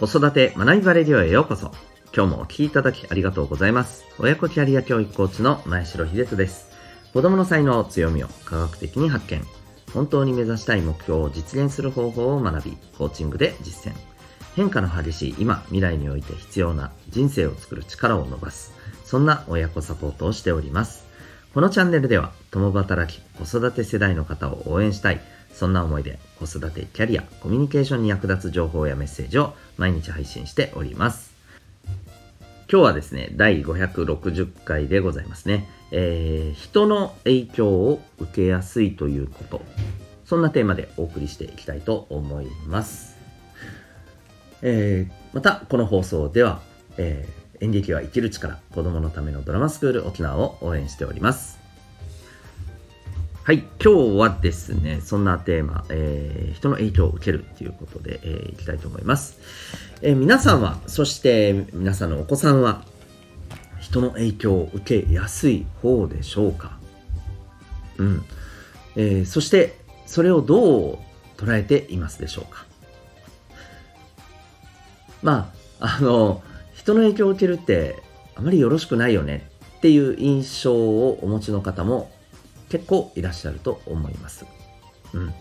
子育て学びバレディオへようこそ。今日もお聴きいただきありがとうございます。親子キャリア教育コーチの前城秀人です。子供の才能、強みを科学的に発見。本当に目指したい目標を実現する方法を学び、コーチングで実践。変化の激しい今、未来において必要な人生を作る力を伸ばす。そんな親子サポートをしております。このチャンネルでは、共働き、子育て世代の方を応援したい。そんな思いで子育て、キャリア、コミュニケーションに役立つ情報やメッセージを毎日配信しております。今日はですね、第560回でございますね。えー、人の影響を受けやすいということ。そんなテーマでお送りしていきたいと思います。えー、また、この放送では、えー、演劇は生きる力、子供のためのドラマスクール沖縄を応援しております。はい、今日はですね、そんなテーマ、えー、人の影響を受けるということで、えー、いきたいと思います。えー皆さんは、そして皆さんのお子さんは、人の影響を受けやすい方でしょうか？うん。えーそして、それをどう捉えていますでしょうか？まあ、あの、人の影響を受けるって、あまりよろしくないよねっていう印象をお持ちの方も結構いらっしゃると思います。うん。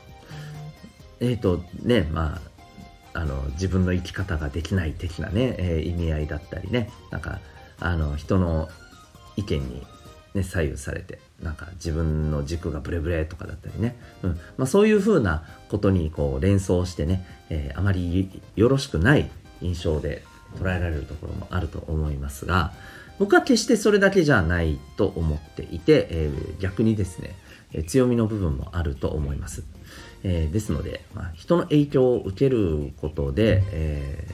えっ、と、ね、まあ、あの、自分の生き方ができない的なね、えー意味合いだったりね、なんか、あの、人の意見に、ね、左右されて、なんか自分の軸がブレブレとかだったりね、うん。まあそういうふうなことにこう連想してね、えーあまりよろしくない印象で捉えられるところもあると思いますが、僕は決してそれだけじゃないと思っていて、えー逆にですね、え強みの部分もあると思います。えーですので、まあ、人の影響を受けることで、え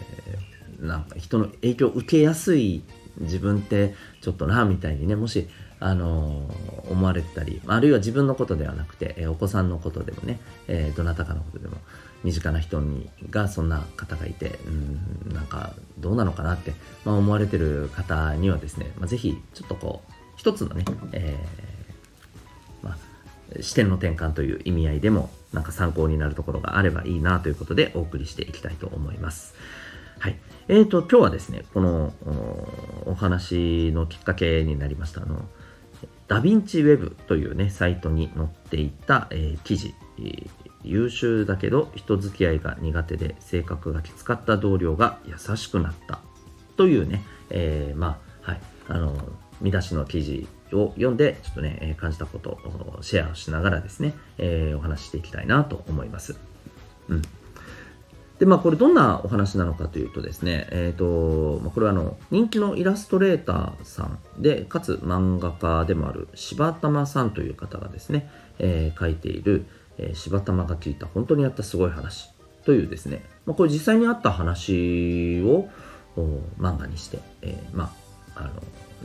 ーなんか人の影響を受けやすい自分ってちょっとなみたいにねもし、あの思われてたりあるいは自分のことではなくて、えお子さんのことでもね、えーどなたかのことでも身近な人にがそんな方がいてうんなんかどうなのかなって、まあ、思われてる方にはですね、まあ、ぜひちょっとこう一つのね、えーまあ、視点の転換という意味合いでもなんか参考になるところがあればいいなということでお送りしていきたいと思います。はい。えーと、今日はですね、このおお話のきっかけになりました、あの、ダヴィンチウェブというね、サイトに載っていた、えー記事、えー優秀だけど人付き合いが苦手で性格がきつかった同僚が優しくなったというね、えーまあ、はい、あの、見出しの記事を読んで、ちょっとね、感じたことをシェアをしながらですね、えお話ししていきたいなと思います。うん。で、まあ、これどんなお話なのかというとですね、えっ、と、まあこれはあの、人気のイラストレーターさんで、かつ漫画家でもある柴玉さんという方がですね、えー書いている、えー柴玉が聞いた本当にあったすごい話というですね、まあ、これ実際にあった話を漫画にして、えーまあ、あ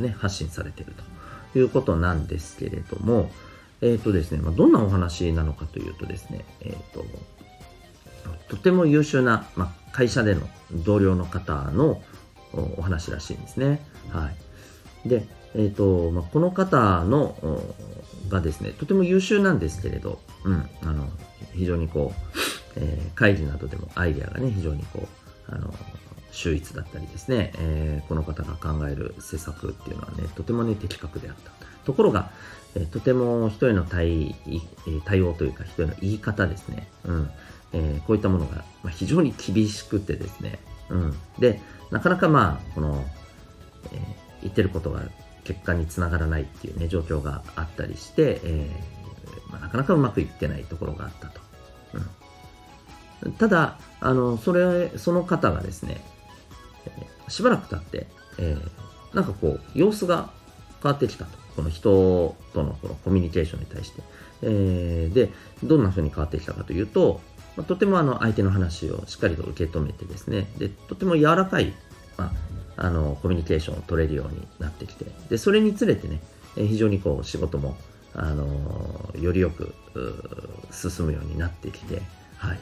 の、ね、発信されているということなんですけれども、えっ、とですね、まあ、どんなお話なのかというとですね、えっ、と、とても優秀な、まあ、会社での同僚の方のお話らしいんですね。はい。で、えっ、と、まあ、この方のがですね、とても優秀なんですけれど、うん、あの、非常にこう、えー会議などでもアイデアがね、非常にこう、あの、秀逸だったりですね、えーこの方が考える施策っていうのはね、とてもね、的確であった。ところが、えーとても人への対対応というか、人への言い方ですね、うんえーこういったものが、非常に厳しくてですね、うん、で、なかなかまあ、この、えー言ってることが結果につながらないっていうね、状況があったりして、えーまあ、なかなかうまくいってないところがあったと。うん、ただ、あの、それ、その方がですね、えーしばらく経って、えーなんかこう、様子が変わってきたと。この人とのこのコミュニケーションに対して。えーで、どんな風に変わってきたかというと、まあとてもあの相手の話をしっかりと受け止めてですね、で、とても柔らかい、まあ、あの、コミュニケーションを取れるようになってきて、で、それにつれてね、非常にこう、仕事も、あのよりよく、進むようになってきて、はい。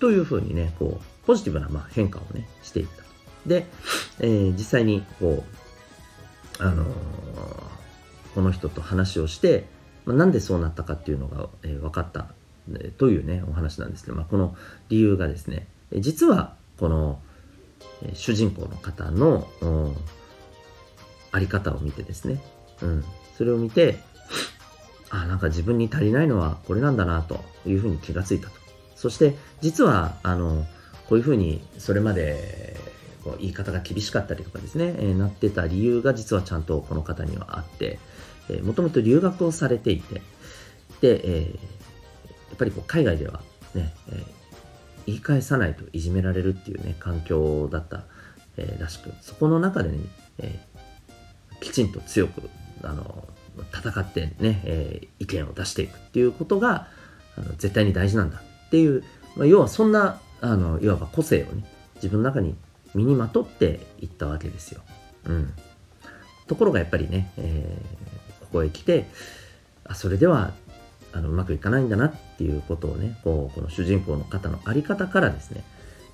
というふうにね、こう、ポジティブな、まあ、変化をね、していった。で、えー実際に、こう、あのーこの人と話をして、まあ、なんでそうなったかっていうのが、えー分かった、というね、お話なんですけど、まあ、この理由がですね、実は、この、主人公の方のあり方を見てですね、うん、それを見て、あ、なんか自分に足りないのはこれなんだなというふうに気がついたと。そして、実は、あの、こういうふうにそれまでこう言い方が厳しかったりとかですね、えー、なってた理由が実はちゃんとこの方にはあって、え、もともと留学をされていて、で、えー、やっぱりこう海外ではね、えー、言い返さないといじめられるっていうね、環境だった、えー、らしく、そこの中でね、えー、きちんと強く、あの、戦ってね、え、意見を出していくっていうことが、あの絶対に大事なんだっていう、まあ、要はそんな、あの、いわば個性をね、自分の中に身にまとっていったわけですよ。うん。ところがやっぱりね、え、ここへ来て、あ、それでは、あの、うまくいかないんだなっていうことをね、こう、この主人公の方のあり方からですね、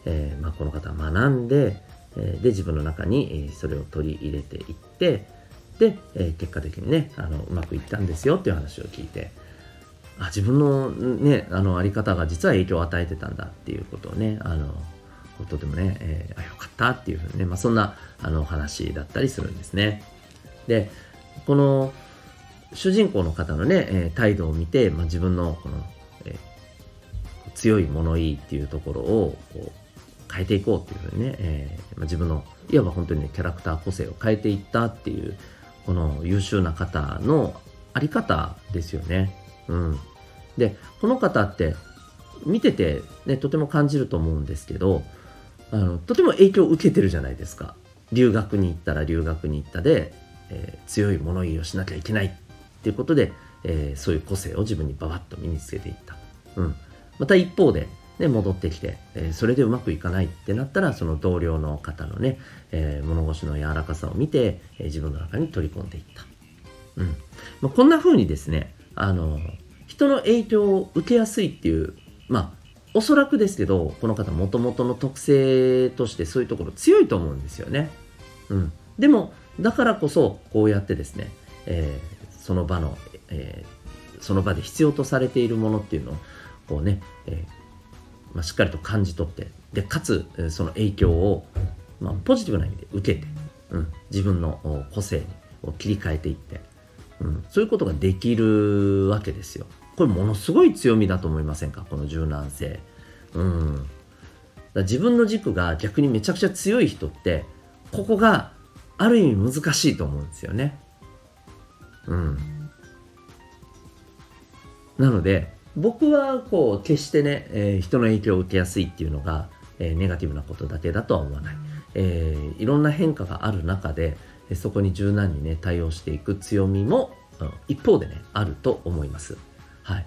えー、まあ、この方は学んで、え、で、自分の中にそれを取り入れていって、で、え結果的にね、あの、うまくいったんですよっていう話を聞いて、あ、自分のね、あの、あり方が実は影響を与えてたんだっていうことをね、あの、とてもね、えー、あ、よかったっていうふうにね、まあ、そんなあの話だったりするんですね。で、この主人公の方のね、えー、態度を見て、まあ、自分のこの、えー、強い物言いっていうところをこう変えていこうっていうふうにね、えーまあ、自分のいわば本当にね、キャラクター個性を変えていったっていう、この優秀な方のあり方ですよね。うん。で、この方って見ててね、とても感じると思うんですけど、あのとても影響を受けてるじゃないですか留学に行ったら留学に行ったで、えー、強い物言いをしなきゃいけないっていうことで、えー、そういう個性を自分にババッと身につけていった、うん、また一方で、ね、戻ってきて、えー、それでうまくいかないってなったらその同僚の方のね、え物腰の柔らかさを見て、え自分の中に取り込んでいった、うんまあ、こんな風にですねあの人の影響を受けやすいっていうまあおそらくですけど、この方もともとの特性としてそういうところ強いと思うんですよね。うん。でも、だからこそ、こうやってですね、えー、その場の、えー、その場で必要とされているものっていうのを、こうね、えー、まあ、しっかりと感じ取って、で、かつ、その影響を、まあ、ポジティブな意味で受けて、うん、自分の個性を切り替えていって、うん、そういうことができるわけですよ。これものすごい強みだと思いませんか？この柔軟性。うん。自分の軸が逆にめちゃくちゃ強い人って、ここがある意味難しいと思うんですよね。うん。なので、僕はこう、決してね、えー、人の影響を受けやすいっていうのが、えー、ネガティブなことだけだとは思わない。えー、いろんな変化がある中で、そこに柔軟にね、対応していく強みも、うん、一方でね、あると思います。はい。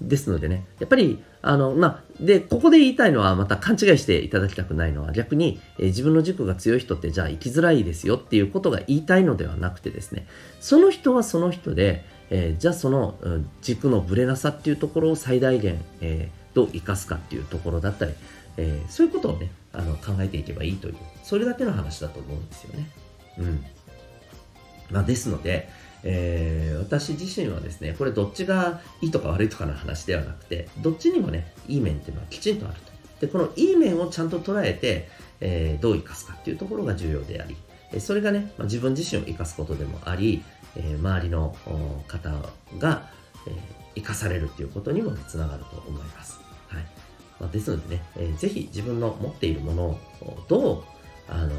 ですのでね、やっぱり、あの、まあ、で、ここで言いたいのは、また勘違いしていただきたくないのは、逆に、え、自分の軸が強い人って、じゃあ生きづらいですよっていうことが言いたいのではなくてですね、その人はその人で、えー、じゃあその、うん、軸のぶれなさっていうところを最大限、えー、どう生かすかっていうところだったり、えー、そういうことをね、あの考えていけばいいという、それだけの話だと思うんですよね。うん。まあ、ですので、えー、私自身はですね、これどっちがいいとか悪いとかの話ではなくて、どっちにもね、いい面っていうのはきちんとあると。で、このいい面をちゃんと捉えて、えー、どう生かすかっていうところが重要であり、それがね、まあ、自分自身を生かすことでもあり、えー、周りの方が、えー、生かされるっていうことにもつながると思います。はい。まあ、ですのでね、えー、ぜひ自分の持っているものをどう、あの、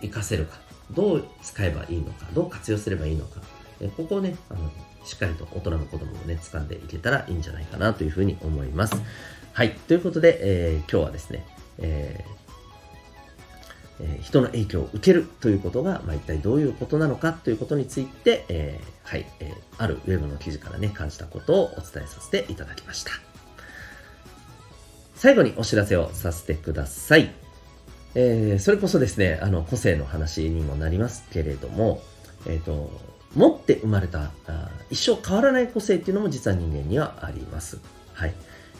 活かせるかどう使えばいいのか、どう活用すればいいのか、えここをね、あの、しっかりと大人も子供もね、掴んでいけたらいいんじゃないかなというふうに思います。はい。ということで、えー、今日はですね、えーえー、人の影響を受けるということが、まあ、一体どういうことなのかということについて、えー、はい、えー、あるウェブの記事からね、感じたことをお伝えさせていただきました。最後にお知らせをさせてください。えー、それこそですね、あの、個性の話にもなりますけれども、えっ、ー、と、持って生まれたあ、一生変わらない個性っていうのも実は人間にはあります。はい。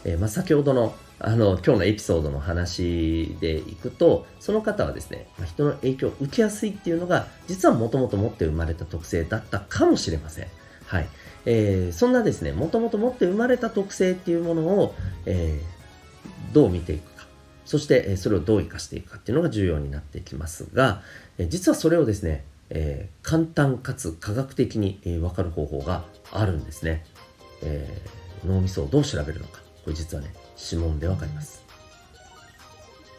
えー、まあ、先ほどの、あの、今日のエピソードの話でいくと、その方はですね、まあ、人の影響を受けやすいっていうのが、実はもともと持って生まれた特性だったかもしれません。はい。えー、そんなですね、もともと持って生まれた特性っていうものを、えー、どう見ていく。そしてそれをどう生かしていくかっていうのが重要になってきますが実はそれをですね、えー、簡単かつ科学的に分かる方法があるんですね、えー、脳みそをどう調べるのか。これ実はね指紋でわかります。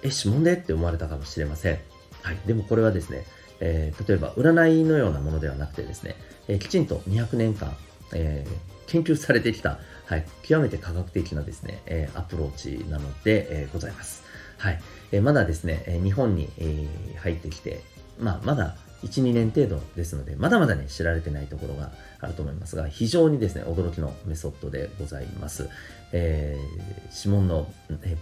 え指紋でって思われたかもしれません。はい。でもこれはですね、えー、例えば占いのようなものではなくてですね、えきちんと200年間、え研究されてきた、はい、極めて科学的なですね、えアプローチなので、えございますはい。えまだですね、え日本に、え入ってきて、まあ、まだ1、2年程度ですので、まだまだね、知られてないところがあると思いますが、非常にですね、驚きのメソッドでございます。えー、指紋の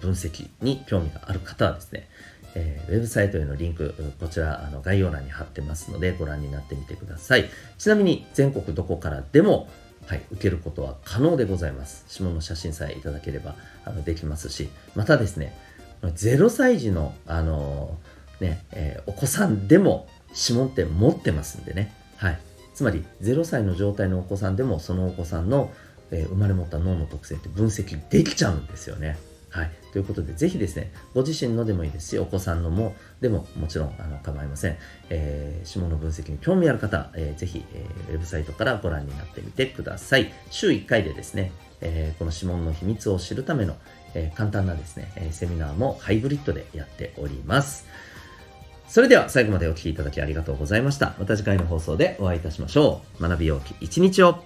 分析に興味がある方はですね、えー、ウェブサイトへのリンク、こちらあの概要欄に貼ってますので、ご覧になってみてください。ちなみに、全国どこからでも、はい、受けることは可能でございます。指紋の写真さえいただければあのできますし、またですね、0歳児の、あのねえー、お子さんでも指紋って持ってますんでね、はい、つまり0歳の状態のお子さんでもそのお子さんの、えー、生まれ持った脳の特性って分析できちゃうんですよね。はい。ということで、ぜひですね、ご自身のでもいいですし、お子さんのも、でももちろんあの構いません。えー、指紋の分析に興味ある方、えー、ぜひ、えー、ウェブサイトからご覧になってみてください。週1回でですね、えー、この指紋の秘密を知るための、えー、簡単なですね、えセミナーもハイブリッドでやっております。それでは最後までお聴きいただきありがとうございました。また次回の放送でお会いいたしましょう。学びようき一日を。